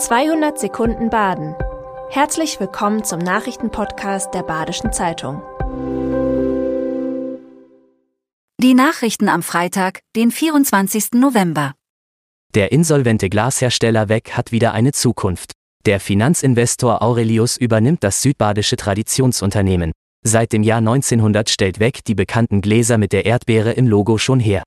200 Sekunden Baden. Herzlich willkommen zum Nachrichtenpodcast der Badischen Zeitung. Die Nachrichten am Freitag, den 24. November. Der insolvente Glashersteller Weg hat wieder eine Zukunft. Der Finanzinvestor Aurelius übernimmt das südbadische Traditionsunternehmen. Seit dem Jahr 1900 stellt Weg die bekannten Gläser mit der Erdbeere im Logo schon her.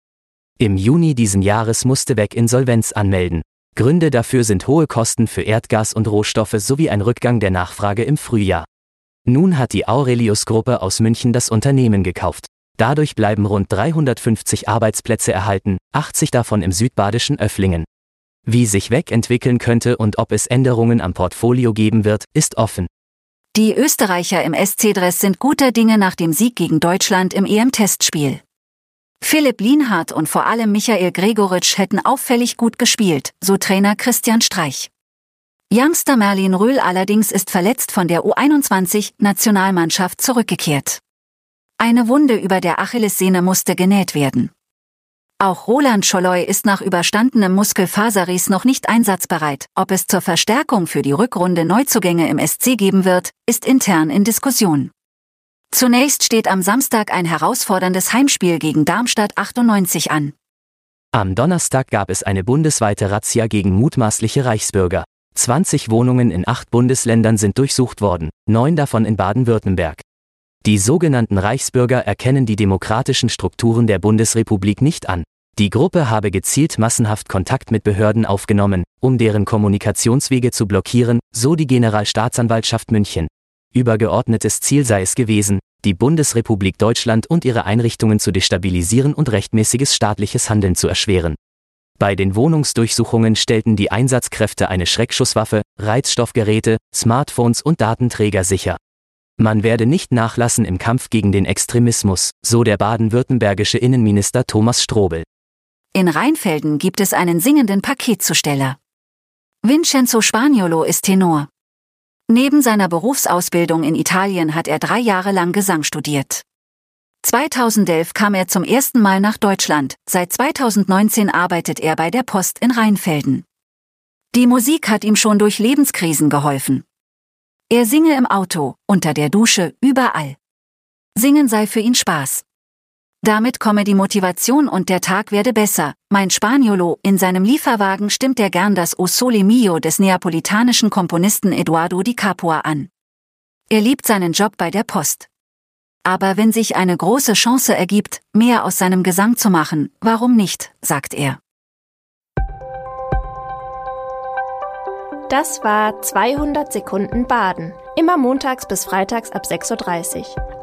Im Juni diesen Jahres musste Weg Insolvenz anmelden. Gründe dafür sind hohe Kosten für Erdgas und Rohstoffe sowie ein Rückgang der Nachfrage im Frühjahr. Nun hat die Aurelius-Gruppe aus München das Unternehmen gekauft. Dadurch bleiben rund 350 Arbeitsplätze erhalten, 80 davon im südbadischen Öfflingen. Wie sich Weg entwickeln könnte und ob es Änderungen am Portfolio geben wird, ist offen. Die Österreicher im SC-Dress sind guter Dinge nach dem Sieg gegen Deutschland im EM-Testspiel. Philipp Lienhardt und vor allem Michael Gregoritsch hätten auffällig gut gespielt, so Trainer Christian Streich. Youngster Merlin Röhl allerdings ist verletzt von der U21-Nationalmannschaft zurückgekehrt. Eine Wunde über der Achillessehne musste genäht werden. Auch Roland Scholloy ist nach überstandenem Muskelfaserriss noch nicht einsatzbereit. Ob es zur Verstärkung für die Rückrunde Neuzugänge im SC geben wird, ist intern in Diskussion. Zunächst steht am Samstag ein herausforderndes Heimspiel gegen Darmstadt 98 an. Am Donnerstag gab es eine bundesweite Razzia gegen mutmaßliche Reichsbürger. 20 Wohnungen in acht Bundesländern sind durchsucht worden, neun davon in Baden-Württemberg. Die sogenannten Reichsbürger erkennen die demokratischen Strukturen der Bundesrepublik nicht an. Die Gruppe habe gezielt massenhaft Kontakt mit Behörden aufgenommen, um deren Kommunikationswege zu blockieren, so die Generalstaatsanwaltschaft München. Übergeordnetes Ziel sei es gewesen, die Bundesrepublik Deutschland und ihre Einrichtungen zu destabilisieren und rechtmäßiges staatliches Handeln zu erschweren. Bei den Wohnungsdurchsuchungen stellten die Einsatzkräfte eine Schreckschusswaffe, Reizstoffgeräte, Smartphones und Datenträger sicher. Man werde nicht nachlassen im Kampf gegen den Extremismus, so der baden-württembergische Innenminister Thomas Strobel. In Rheinfelden gibt es einen singenden Paketzusteller. Vincenzo Spaniolo ist Tenor. Neben seiner Berufsausbildung in Italien hat er drei Jahre lang Gesang studiert. 2011 kam er zum ersten Mal nach Deutschland, seit 2019 arbeitet er bei der Post in Rheinfelden. Die Musik hat ihm schon durch Lebenskrisen geholfen. Er singe im Auto, unter der Dusche, überall. Singen sei für ihn Spaß. Damit komme die Motivation und der Tag werde besser. Mein Spaniolo, in seinem Lieferwagen stimmt er gern das O Sole Mio des neapolitanischen Komponisten Eduardo di Capua an. Er liebt seinen Job bei der Post. Aber wenn sich eine große Chance ergibt, mehr aus seinem Gesang zu machen, warum nicht, sagt er. Das war 200 Sekunden Baden. Immer montags bis freitags ab 6.30 Uhr.